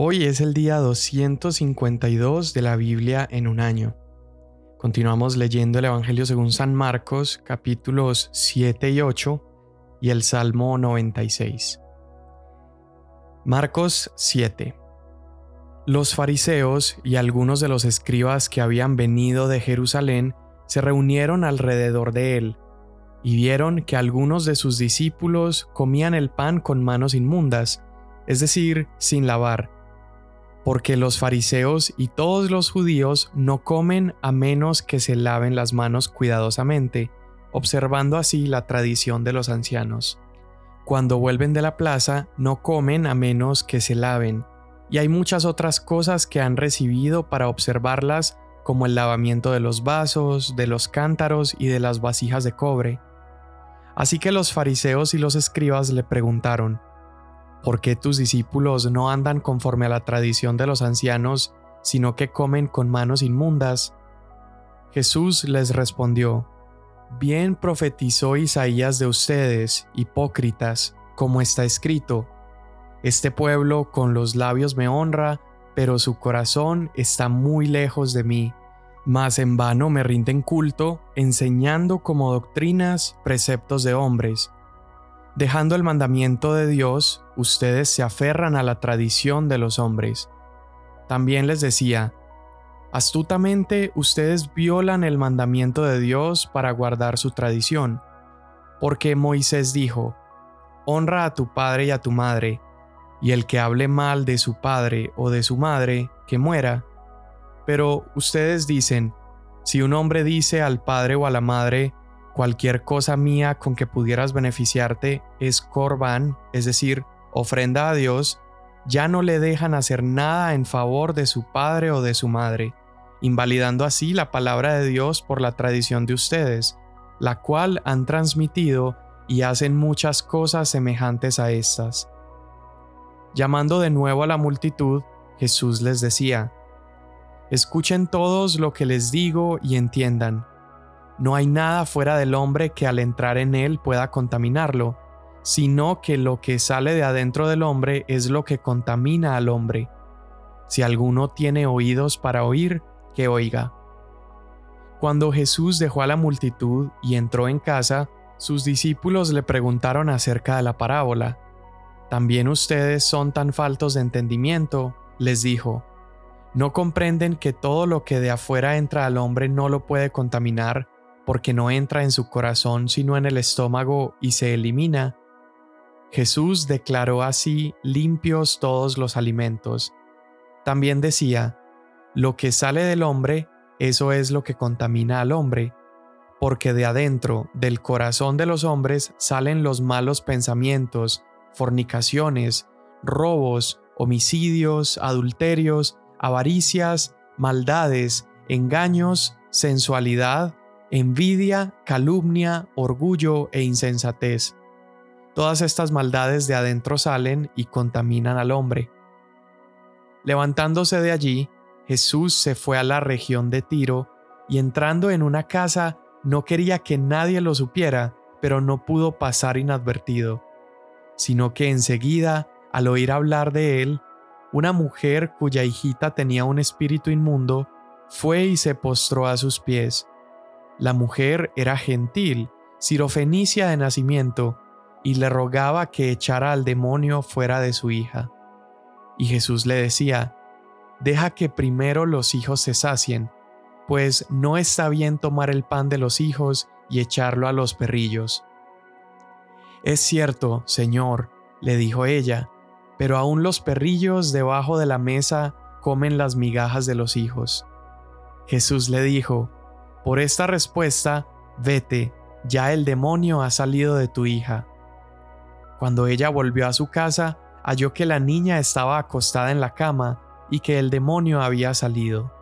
Hoy es el día 252 de la Biblia en un año. Continuamos leyendo el Evangelio según San Marcos, capítulos 7 y 8 y el Salmo 96. Marcos 7. Los fariseos y algunos de los escribas que habían venido de Jerusalén se reunieron alrededor de él y vieron que algunos de sus discípulos comían el pan con manos inmundas, es decir, sin lavar porque los fariseos y todos los judíos no comen a menos que se laven las manos cuidadosamente, observando así la tradición de los ancianos. Cuando vuelven de la plaza, no comen a menos que se laven, y hay muchas otras cosas que han recibido para observarlas, como el lavamiento de los vasos, de los cántaros y de las vasijas de cobre. Así que los fariseos y los escribas le preguntaron, ¿Por qué tus discípulos no andan conforme a la tradición de los ancianos, sino que comen con manos inmundas? Jesús les respondió, Bien profetizó Isaías de ustedes, hipócritas, como está escrito, Este pueblo con los labios me honra, pero su corazón está muy lejos de mí, mas en vano me rinden culto, enseñando como doctrinas preceptos de hombres Dejando el mandamiento de Dios, ustedes se aferran a la tradición de los hombres. También les decía, astutamente ustedes violan el mandamiento de Dios para guardar su tradición, porque Moisés dijo, Honra a tu padre y a tu madre, y el que hable mal de su padre o de su madre, que muera. Pero ustedes dicen, si un hombre dice al padre o a la madre, cualquier cosa mía con que pudieras beneficiarte es corban, es decir, ofrenda a Dios, ya no le dejan hacer nada en favor de su padre o de su madre, invalidando así la palabra de Dios por la tradición de ustedes, la cual han transmitido y hacen muchas cosas semejantes a estas. Llamando de nuevo a la multitud, Jesús les decía, Escuchen todos lo que les digo y entiendan no hay nada fuera del hombre que al entrar en él pueda contaminarlo, sino que lo que sale de adentro del hombre es lo que contamina al hombre. Si alguno tiene oídos para oír, que oiga. Cuando Jesús dejó a la multitud y entró en casa, sus discípulos le preguntaron acerca de la parábola. ¿También ustedes son tan faltos de entendimiento? les dijo. ¿No comprenden que todo lo que de afuera entra al hombre no lo puede contaminar porque no entra en su corazón sino en el estómago y se elimina. Jesús declaró así limpios todos los alimentos. También decía, lo que sale del hombre, eso es lo que contamina al hombre, porque de adentro, del corazón de los hombres, salen los malos pensamientos, fornicaciones, robos, homicidios, adulterios, avaricias, maldades, engaños, sensualidad, envidia, calumnia, orgullo e insensatez. Todas estas maldades de adentro salen y contaminan al hombre. Levantándose de allí, Jesús se fue a la región de Tiro y entrando en una casa no quería que nadie lo supiera, pero no pudo pasar inadvertido, sino que enseguida, al oír hablar de él, una mujer cuya hijita tenía un espíritu inmundo, fue y se postró a sus pies la mujer era gentil, sirofenicia de nacimiento, y le rogaba que echara al demonio fuera de su hija. Y Jesús le decía, Deja que primero los hijos se sacien, pues no está bien tomar el pan de los hijos y echarlo a los perrillos. Es cierto, Señor, le dijo ella, pero aún los perrillos debajo de la mesa comen las migajas de los hijos. Jesús le dijo, por esta respuesta, vete, ya el demonio ha salido de tu hija. Cuando ella volvió a su casa, halló que la niña estaba acostada en la cama y que el demonio había salido.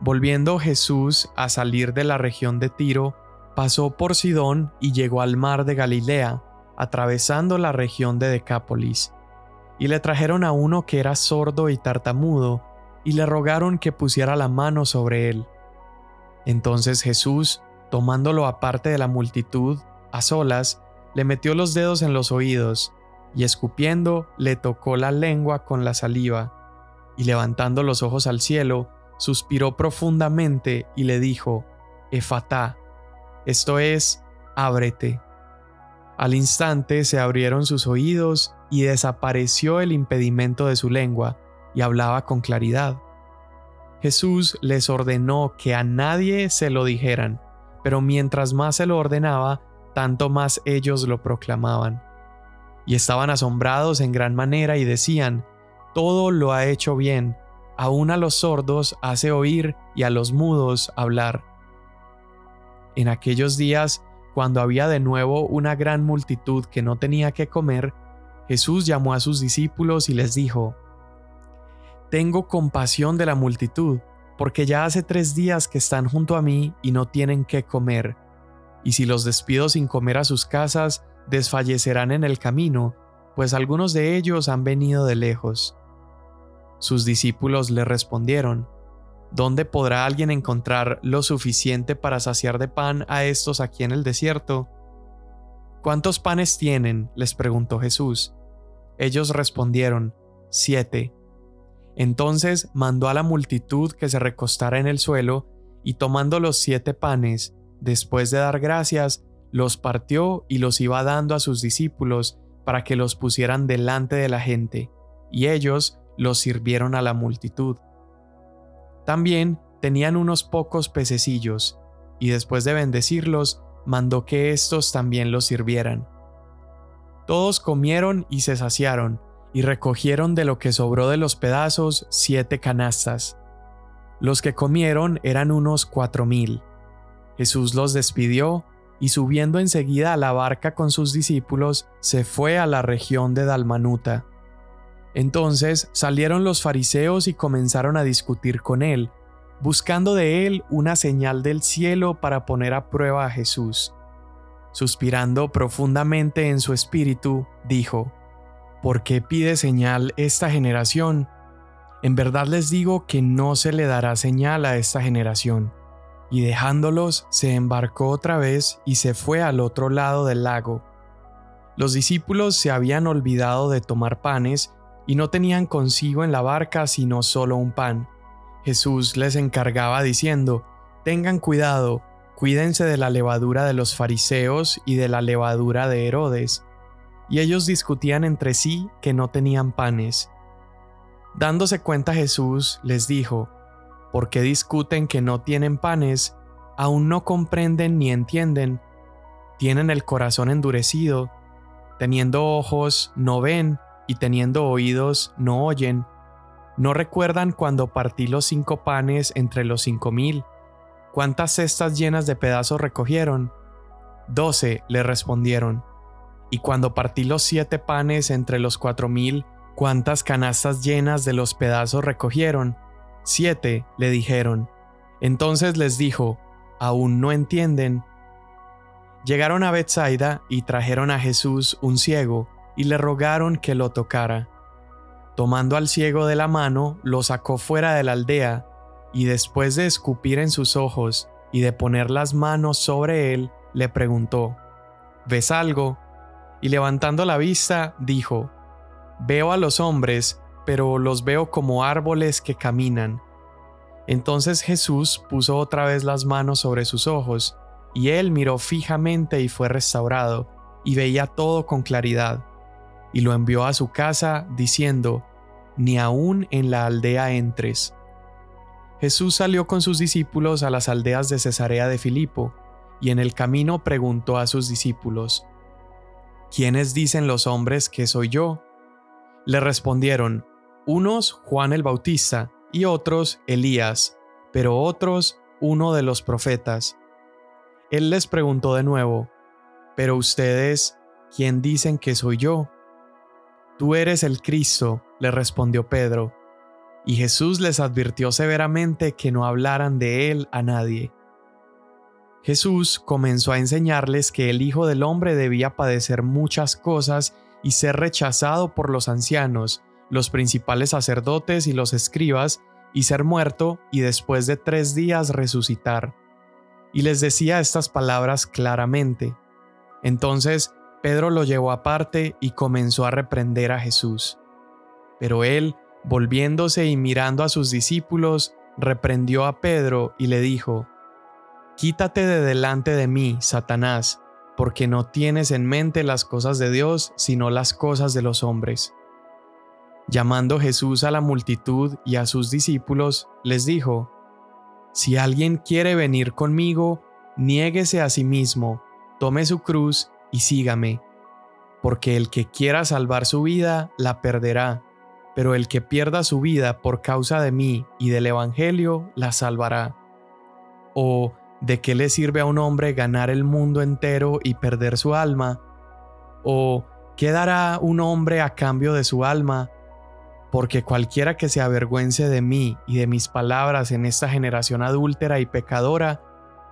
Volviendo Jesús a salir de la región de Tiro, pasó por Sidón y llegó al mar de Galilea, atravesando la región de Decápolis. Y le trajeron a uno que era sordo y tartamudo, y le rogaron que pusiera la mano sobre él. Entonces Jesús, tomándolo aparte de la multitud, a solas, le metió los dedos en los oídos, y escupiendo le tocó la lengua con la saliva, y levantando los ojos al cielo, suspiró profundamente y le dijo, Efatá, esto es, ábrete. Al instante se abrieron sus oídos y desapareció el impedimento de su lengua, y hablaba con claridad. Jesús les ordenó que a nadie se lo dijeran, pero mientras más se lo ordenaba, tanto más ellos lo proclamaban. Y estaban asombrados en gran manera y decían, Todo lo ha hecho bien, aún a los sordos hace oír y a los mudos hablar. En aquellos días, cuando había de nuevo una gran multitud que no tenía que comer, Jesús llamó a sus discípulos y les dijo, Tengo compasión de la multitud, porque ya hace tres días que están junto a mí y no tienen qué comer y si los despido sin comer a sus casas, desfallecerán en el camino, pues algunos de ellos han venido de lejos. Sus discípulos le respondieron, ¿Dónde podrá alguien encontrar lo suficiente para saciar de pan a estos aquí en el desierto? ¿Cuántos panes tienen? les preguntó Jesús. Ellos respondieron, siete. Entonces mandó a la multitud que se recostara en el suelo, y tomando los siete panes, Después de dar gracias, los partió y los iba dando a sus discípulos para que los pusieran delante de la gente, y ellos los sirvieron a la multitud. También tenían unos pocos pececillos, y después de bendecirlos, mandó que éstos también los sirvieran. Todos comieron y se saciaron, y recogieron de lo que sobró de los pedazos siete canastas. Los que comieron eran unos cuatro mil. Jesús los despidió y subiendo enseguida a la barca con sus discípulos, se fue a la región de Dalmanuta. Entonces salieron los fariseos y comenzaron a discutir con él, buscando de él una señal del cielo para poner a prueba a Jesús. Suspirando profundamente en su espíritu, dijo, ¿Por qué pide señal esta generación? En verdad les digo que no se le dará señal a esta generación y dejándolos se embarcó otra vez y se fue al otro lado del lago. Los discípulos se habían olvidado de tomar panes y no tenían consigo en la barca sino solo un pan. Jesús les encargaba diciendo, Tengan cuidado, cuídense de la levadura de los fariseos y de la levadura de Herodes. Y ellos discutían entre sí que no tenían panes. Dándose cuenta Jesús les dijo, ¿Por qué discuten que no tienen panes? Aún no comprenden ni entienden. Tienen el corazón endurecido. Teniendo ojos, no ven, y teniendo oídos, no oyen. ¿No recuerdan cuando partí los cinco panes entre los cinco mil? ¿Cuántas cestas llenas de pedazos recogieron? Doce, le respondieron. Y cuando partí los siete panes entre los cuatro mil, ¿cuántas canastas llenas de los pedazos recogieron? Siete, le dijeron. Entonces les dijo, ¿aún no entienden? Llegaron a Bethsaida y trajeron a Jesús un ciego y le rogaron que lo tocara. Tomando al ciego de la mano, lo sacó fuera de la aldea, y después de escupir en sus ojos y de poner las manos sobre él, le preguntó, ¿Ves algo? Y levantando la vista, dijo, Veo a los hombres, pero los veo como árboles que caminan. Entonces Jesús puso otra vez las manos sobre sus ojos, y él miró fijamente y fue restaurado, y veía todo con claridad, y lo envió a su casa, diciendo, Ni aún en la aldea entres. Jesús salió con sus discípulos a las aldeas de Cesarea de Filipo, y en el camino preguntó a sus discípulos, ¿Quiénes dicen los hombres que soy yo? Le respondieron, unos Juan el Bautista y otros Elías, pero otros uno de los profetas. Él les preguntó de nuevo, pero ustedes, ¿quién dicen que soy yo? Tú eres el Cristo, le respondió Pedro. Y Jesús les advirtió severamente que no hablaran de él a nadie. Jesús comenzó a enseñarles que el Hijo del Hombre debía padecer muchas cosas y ser rechazado por los ancianos, los principales sacerdotes y los escribas, y ser muerto y después de tres días resucitar. Y les decía estas palabras claramente. Entonces Pedro lo llevó aparte y comenzó a reprender a Jesús. Pero él, volviéndose y mirando a sus discípulos, reprendió a Pedro y le dijo, Quítate de delante de mí, Satanás, porque no tienes en mente las cosas de Dios, sino las cosas de los hombres. Llamando Jesús a la multitud y a sus discípulos, les dijo, Si alguien quiere venir conmigo, niéguese a sí mismo, tome su cruz y sígame, porque el que quiera salvar su vida la perderá, pero el que pierda su vida por causa de mí y del Evangelio la salvará. ¿O de qué le sirve a un hombre ganar el mundo entero y perder su alma? ¿O qué dará un hombre a cambio de su alma? Porque cualquiera que se avergüence de mí y de mis palabras en esta generación adúltera y pecadora,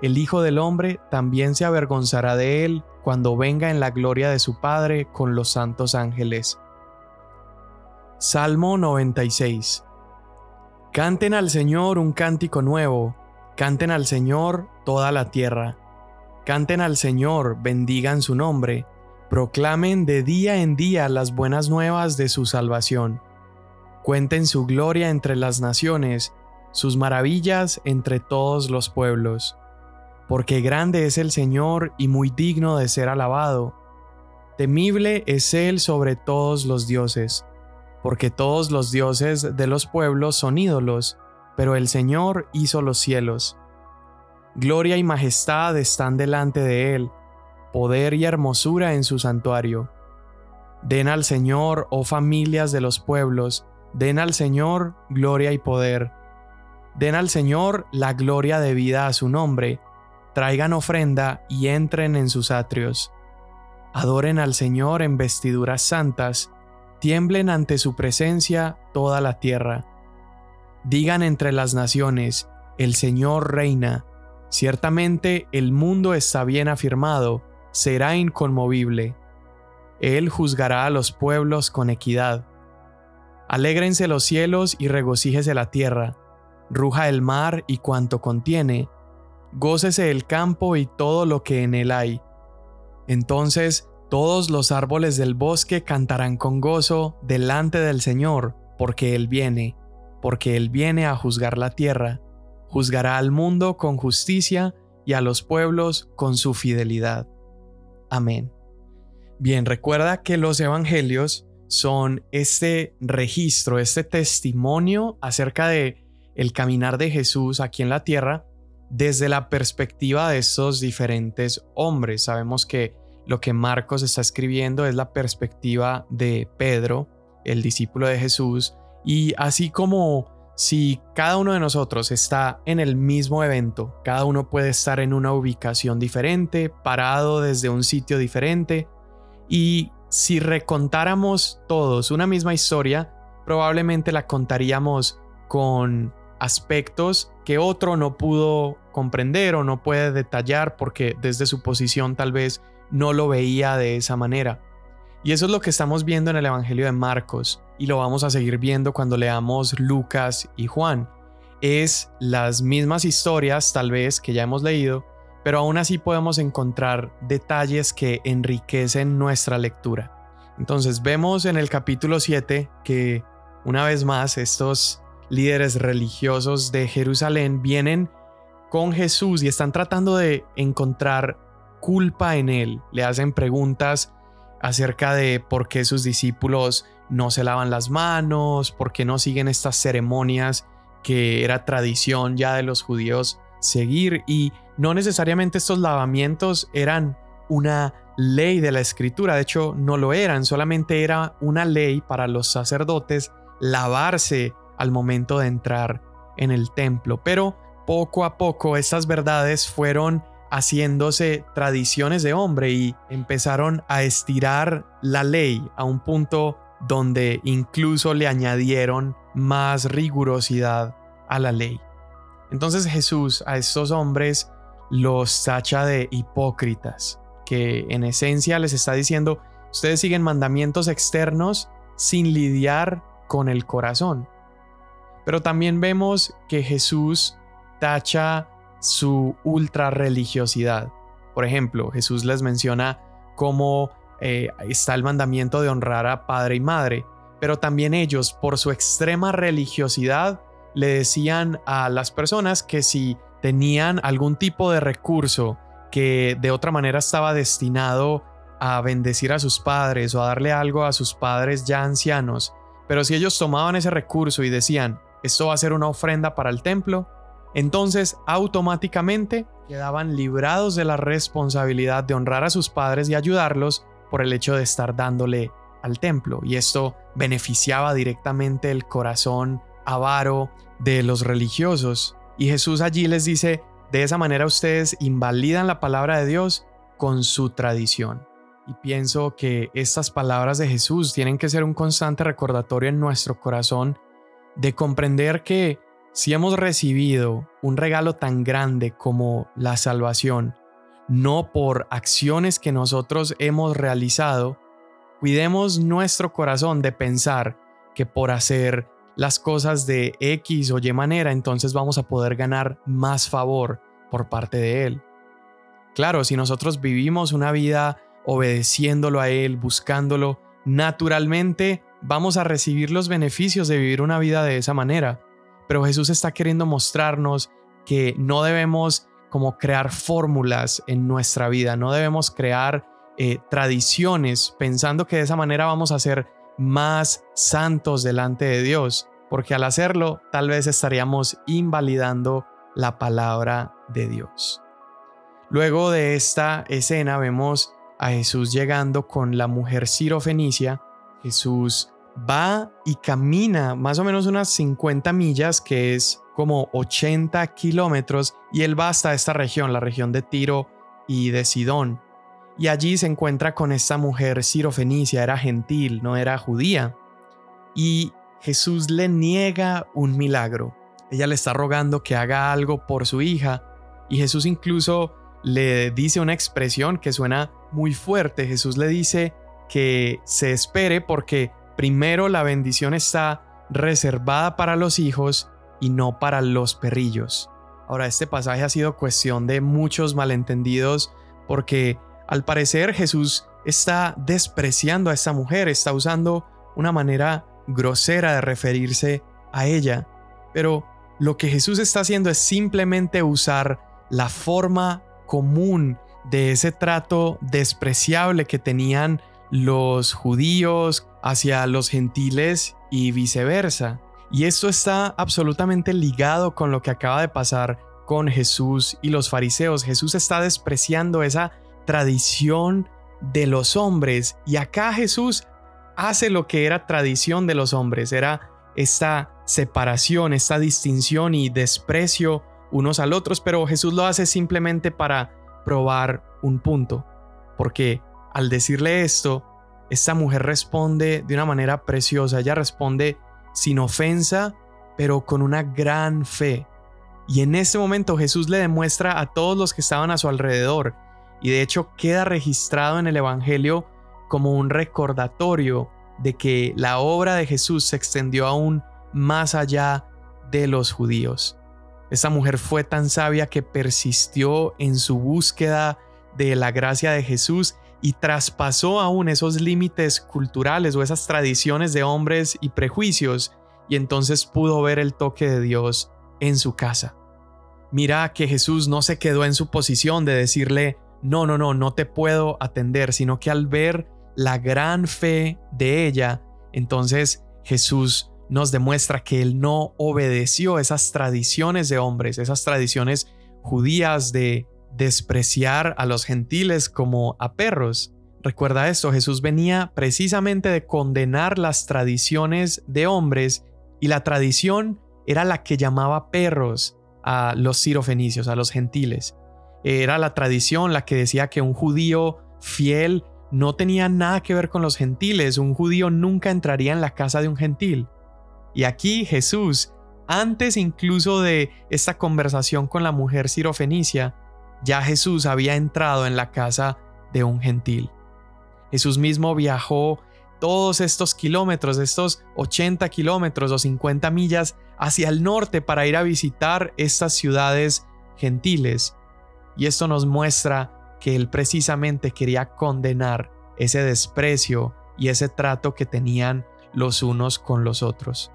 el Hijo del Hombre también se avergonzará de él cuando venga en la gloria de su Padre con los santos ángeles. Salmo 96 Canten al Señor un cántico nuevo, canten al Señor toda la tierra. Canten al Señor, bendigan su nombre, proclamen de día en día las buenas nuevas de su salvación. Cuenten su gloria entre las naciones, sus maravillas entre todos los pueblos porque grande es el Señor y muy digno de ser alabado. Temible es Él sobre todos los dioses, porque todos los dioses de los pueblos son ídolos, pero el Señor hizo los cielos. Gloria y majestad están delante de Él, poder y hermosura en su santuario. Den al Señor, oh familias de los pueblos, den al Señor gloria y poder. Den al Señor la gloria debida a su nombre, traigan ofrenda y entren en sus atrios. Adoren al Señor en vestiduras santas, tiemblen ante su presencia toda la tierra. Digan entre las naciones, el Señor reina, ciertamente el mundo está bien afirmado, será inconmovible. Él juzgará a los pueblos con equidad. Alégrense los cielos y regocíjese la tierra, ruja el mar y cuanto contiene, gócese el campo y todo lo que en él hay. Entonces todos los árboles del bosque cantarán con gozo delante del Señor, porque Él viene, porque Él viene a juzgar la tierra, juzgará al mundo con justicia y a los pueblos con su fidelidad. Amén. Bien, recuerda que los evangelios son este registro, este testimonio acerca de el caminar de Jesús aquí en la tierra desde la perspectiva de estos diferentes hombres. Sabemos que lo que Marcos está escribiendo es la perspectiva de Pedro, el discípulo de Jesús, y así como si cada uno de nosotros está en el mismo evento, cada uno puede estar en una ubicación diferente, parado desde un sitio diferente, y si recontáramos todos una misma historia, probablemente la contaríamos con aspectos que otro no pudo comprender o no puede detallar porque desde su posición tal vez no lo veía de esa manera. Y eso es lo que estamos viendo en el Evangelio de Marcos y lo vamos a seguir viendo cuando leamos Lucas y Juan. Es las mismas historias tal vez que ya hemos leído, pero aún así podemos encontrar detalles que enriquecen nuestra lectura. Entonces vemos en el capítulo 7 que una vez más estos líderes religiosos de Jerusalén vienen con Jesús y están tratando de encontrar culpa en él. Le hacen preguntas acerca de por qué sus discípulos no se lavan las manos, por qué no siguen estas ceremonias que era tradición ya de los judíos seguir y no necesariamente estos lavamientos eran una ley de la escritura, de hecho no lo eran, solamente era una ley para los sacerdotes lavarse al momento de entrar en el templo. Pero poco a poco estas verdades fueron haciéndose tradiciones de hombre y empezaron a estirar la ley a un punto donde incluso le añadieron más rigurosidad a la ley. Entonces Jesús a estos hombres los tacha de hipócritas, que en esencia les está diciendo, ustedes siguen mandamientos externos sin lidiar con el corazón. Pero también vemos que Jesús tacha su ultra religiosidad. Por ejemplo, Jesús les menciona cómo eh, está el mandamiento de honrar a padre y madre, pero también ellos, por su extrema religiosidad, le decían a las personas que si tenían algún tipo de recurso que de otra manera estaba destinado a bendecir a sus padres o a darle algo a sus padres ya ancianos, pero si ellos tomaban ese recurso y decían, esto va a ser una ofrenda para el templo, entonces automáticamente quedaban librados de la responsabilidad de honrar a sus padres y ayudarlos por el hecho de estar dándole al templo. Y esto beneficiaba directamente el corazón avaro de los religiosos. Y Jesús allí les dice, de esa manera ustedes invalidan la palabra de Dios con su tradición. Y pienso que estas palabras de Jesús tienen que ser un constante recordatorio en nuestro corazón de comprender que si hemos recibido un regalo tan grande como la salvación, no por acciones que nosotros hemos realizado, cuidemos nuestro corazón de pensar que por hacer las cosas de X o Y manera, entonces vamos a poder ganar más favor por parte de Él. Claro, si nosotros vivimos una vida obedeciéndolo a Él, buscándolo, naturalmente vamos a recibir los beneficios de vivir una vida de esa manera. Pero Jesús está queriendo mostrarnos que no debemos como crear fórmulas en nuestra vida, no debemos crear eh, tradiciones pensando que de esa manera vamos a ser más santos delante de Dios, porque al hacerlo tal vez estaríamos invalidando la palabra de Dios. Luego de esta escena vemos a Jesús llegando con la mujer Fenicia. Jesús va y camina más o menos unas 50 millas, que es como 80 kilómetros, y él va hasta esta región, la región de Tiro y de Sidón. Y allí se encuentra con esta mujer Fenicia, era gentil, no era judía. Y Jesús le niega un milagro. Ella le está rogando que haga algo por su hija, y Jesús incluso le dice una expresión que suena muy fuerte. Jesús le dice que se espere porque primero la bendición está reservada para los hijos y no para los perrillos. Ahora, este pasaje ha sido cuestión de muchos malentendidos porque al parecer Jesús está despreciando a esta mujer, está usando una manera grosera de referirse a ella. Pero lo que Jesús está haciendo es simplemente usar la forma común de ese trato despreciable que tenían los judíos hacia los gentiles y viceversa. Y esto está absolutamente ligado con lo que acaba de pasar con Jesús y los fariseos. Jesús está despreciando esa tradición de los hombres. Y acá Jesús hace lo que era tradición de los hombres, era esta separación, esta distinción y desprecio unos al otros, pero Jesús lo hace simplemente para probar un punto, porque al decirle esto, esta mujer responde de una manera preciosa, ella responde sin ofensa, pero con una gran fe. Y en ese momento Jesús le demuestra a todos los que estaban a su alrededor, y de hecho queda registrado en el Evangelio como un recordatorio de que la obra de Jesús se extendió aún más allá de los judíos. Esta mujer fue tan sabia que persistió en su búsqueda de la gracia de Jesús y traspasó aún esos límites culturales o esas tradiciones de hombres y prejuicios y entonces pudo ver el toque de Dios en su casa. Mira que Jesús no se quedó en su posición de decirle, no, no, no, no te puedo atender, sino que al ver la gran fe de ella, entonces Jesús nos demuestra que él no obedeció esas tradiciones de hombres, esas tradiciones judías de despreciar a los gentiles como a perros. Recuerda esto, Jesús venía precisamente de condenar las tradiciones de hombres y la tradición era la que llamaba perros a los sirofenicios, a los gentiles. Era la tradición la que decía que un judío fiel no tenía nada que ver con los gentiles, un judío nunca entraría en la casa de un gentil. Y aquí Jesús, antes incluso de esta conversación con la mujer sirofenicia, ya Jesús había entrado en la casa de un gentil. Jesús mismo viajó todos estos kilómetros, estos 80 kilómetros o 50 millas hacia el norte para ir a visitar estas ciudades gentiles. Y esto nos muestra que él precisamente quería condenar ese desprecio y ese trato que tenían los unos con los otros.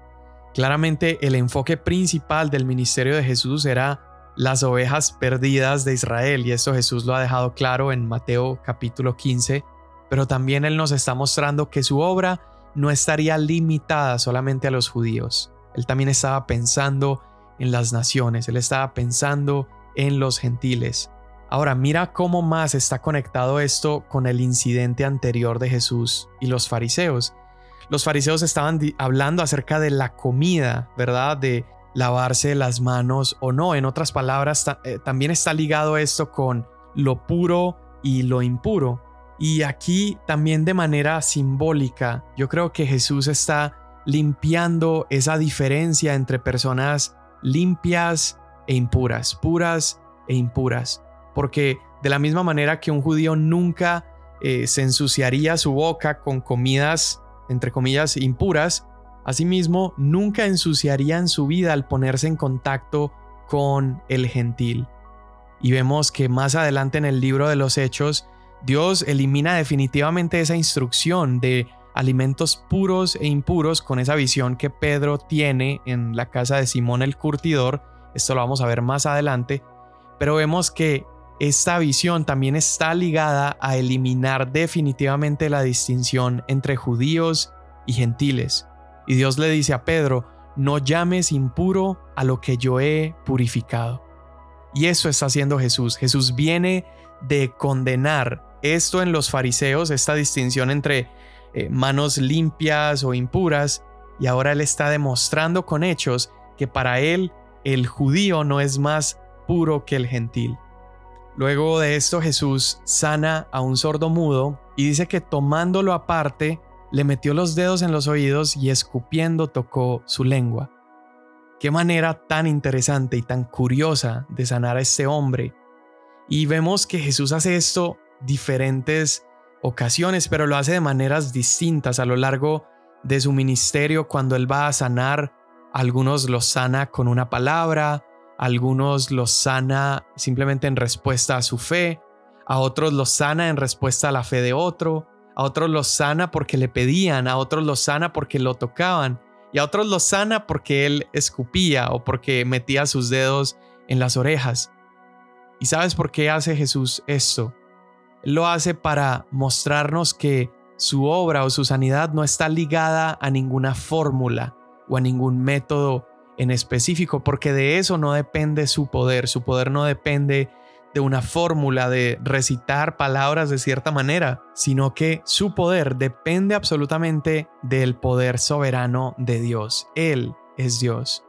Claramente el enfoque principal del ministerio de Jesús era las ovejas perdidas de Israel y esto Jesús lo ha dejado claro en Mateo capítulo 15, pero también él nos está mostrando que su obra no estaría limitada solamente a los judíos. Él también estaba pensando en las naciones, él estaba pensando en los gentiles. Ahora mira cómo más está conectado esto con el incidente anterior de Jesús y los fariseos. Los fariseos estaban hablando acerca de la comida, ¿verdad? De lavarse las manos o no. En otras palabras, eh, también está ligado esto con lo puro y lo impuro. Y aquí también de manera simbólica, yo creo que Jesús está limpiando esa diferencia entre personas limpias e impuras, puras e impuras porque de la misma manera que un judío nunca eh, se ensuciaría su boca con comidas, entre comillas, impuras, asimismo nunca ensuciaría en su vida al ponerse en contacto con el gentil. Y vemos que más adelante en el libro de los Hechos, Dios elimina definitivamente esa instrucción de alimentos puros e impuros con esa visión que Pedro tiene en la casa de Simón el Curtidor. Esto lo vamos a ver más adelante. Pero vemos que esta visión también está ligada a eliminar definitivamente la distinción entre judíos y gentiles. Y Dios le dice a Pedro, no llames impuro a lo que yo he purificado. Y eso está haciendo Jesús. Jesús viene de condenar esto en los fariseos, esta distinción entre eh, manos limpias o impuras, y ahora él está demostrando con hechos que para él el judío no es más puro que el gentil. Luego de esto Jesús sana a un sordo mudo y dice que tomándolo aparte, le metió los dedos en los oídos y escupiendo tocó su lengua. Qué manera tan interesante y tan curiosa de sanar a este hombre. Y vemos que Jesús hace esto diferentes ocasiones, pero lo hace de maneras distintas a lo largo de su ministerio cuando él va a sanar. Algunos los sana con una palabra, algunos los sana simplemente en respuesta a su fe, a otros los sana en respuesta a la fe de otro, a otros los sana porque le pedían, a otros los sana porque lo tocaban, y a otros los sana porque él escupía o porque metía sus dedos en las orejas. ¿Y sabes por qué hace Jesús esto? Él lo hace para mostrarnos que su obra o su sanidad no está ligada a ninguna fórmula o a ningún método en específico, porque de eso no depende su poder, su poder no depende de una fórmula de recitar palabras de cierta manera, sino que su poder depende absolutamente del poder soberano de Dios. Él es Dios.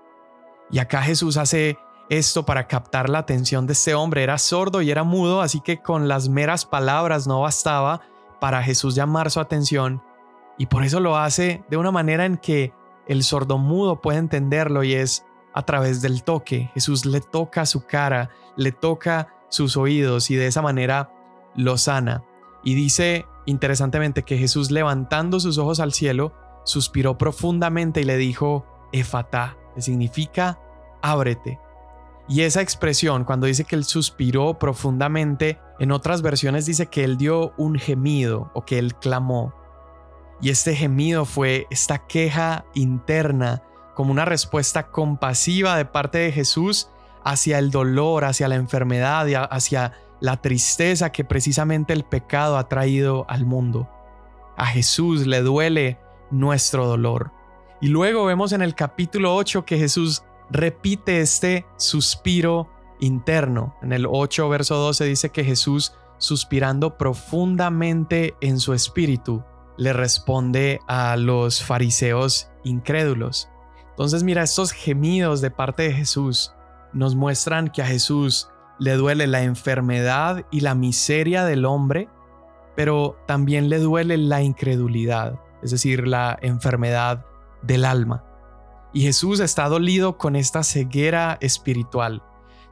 Y acá Jesús hace esto para captar la atención de este hombre. Era sordo y era mudo, así que con las meras palabras no bastaba para Jesús llamar su atención. Y por eso lo hace de una manera en que el sordomudo puede entenderlo y es a través del toque. Jesús le toca su cara, le toca sus oídos y de esa manera lo sana. Y dice interesantemente que Jesús levantando sus ojos al cielo, suspiró profundamente y le dijo, Efatá, que significa ábrete. Y esa expresión, cuando dice que él suspiró profundamente, en otras versiones dice que él dio un gemido o que él clamó. Y este gemido fue esta queja interna como una respuesta compasiva de parte de Jesús hacia el dolor, hacia la enfermedad, hacia la tristeza que precisamente el pecado ha traído al mundo. A Jesús le duele nuestro dolor. Y luego vemos en el capítulo 8 que Jesús repite este suspiro interno. En el 8 verso 12 dice que Jesús, suspirando profundamente en su espíritu, le responde a los fariseos incrédulos. Entonces mira, estos gemidos de parte de Jesús nos muestran que a Jesús le duele la enfermedad y la miseria del hombre, pero también le duele la incredulidad, es decir, la enfermedad del alma. Y Jesús está dolido con esta ceguera espiritual.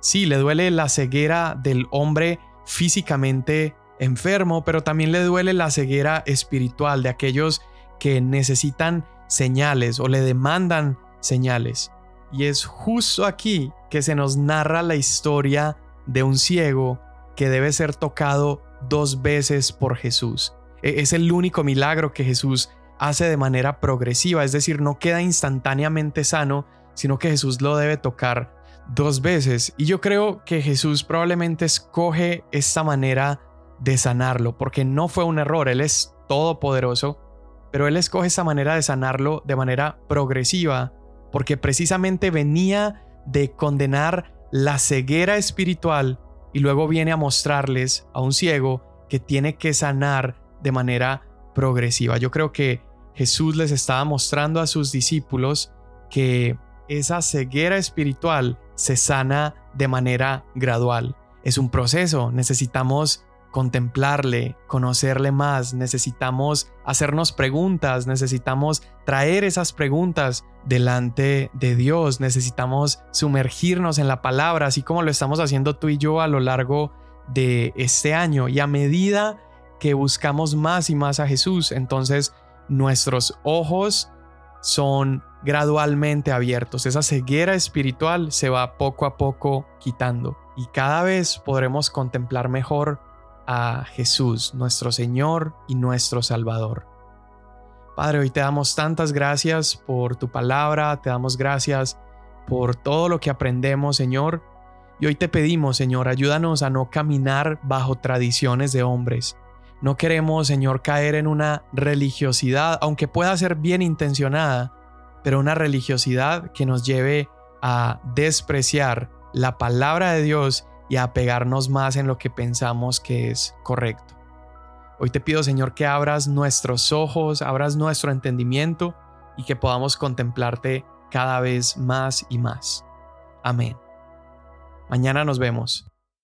Sí, le duele la ceguera del hombre físicamente enfermo, pero también le duele la ceguera espiritual de aquellos que necesitan señales o le demandan señales. Y es justo aquí que se nos narra la historia de un ciego que debe ser tocado dos veces por Jesús. E, es el único milagro que Jesús hace de manera progresiva, es decir, no queda instantáneamente sano, sino que Jesús lo debe tocar dos veces. Y yo creo que Jesús probablemente escoge esta manera de sanarlo, porque no fue un error, Él es todopoderoso, pero Él escoge esa manera de sanarlo de manera progresiva, porque precisamente venía de condenar la ceguera espiritual y luego viene a mostrarles a un ciego que tiene que sanar de manera progresiva. Yo creo que Jesús les estaba mostrando a sus discípulos que esa ceguera espiritual se sana de manera gradual. Es un proceso, necesitamos contemplarle, conocerle más, necesitamos hacernos preguntas, necesitamos traer esas preguntas delante de Dios, necesitamos sumergirnos en la palabra, así como lo estamos haciendo tú y yo a lo largo de este año. Y a medida que buscamos más y más a Jesús, entonces nuestros ojos son gradualmente abiertos. Esa ceguera espiritual se va poco a poco quitando y cada vez podremos contemplar mejor a Jesús, nuestro Señor y nuestro Salvador. Padre, hoy te damos tantas gracias por tu palabra, te damos gracias por todo lo que aprendemos, Señor. Y hoy te pedimos, Señor, ayúdanos a no caminar bajo tradiciones de hombres. No queremos, Señor, caer en una religiosidad, aunque pueda ser bien intencionada, pero una religiosidad que nos lleve a despreciar la palabra de Dios y a pegarnos más en lo que pensamos que es correcto. Hoy te pido, Señor, que abras nuestros ojos, abras nuestro entendimiento y que podamos contemplarte cada vez más y más. Amén. Mañana nos vemos.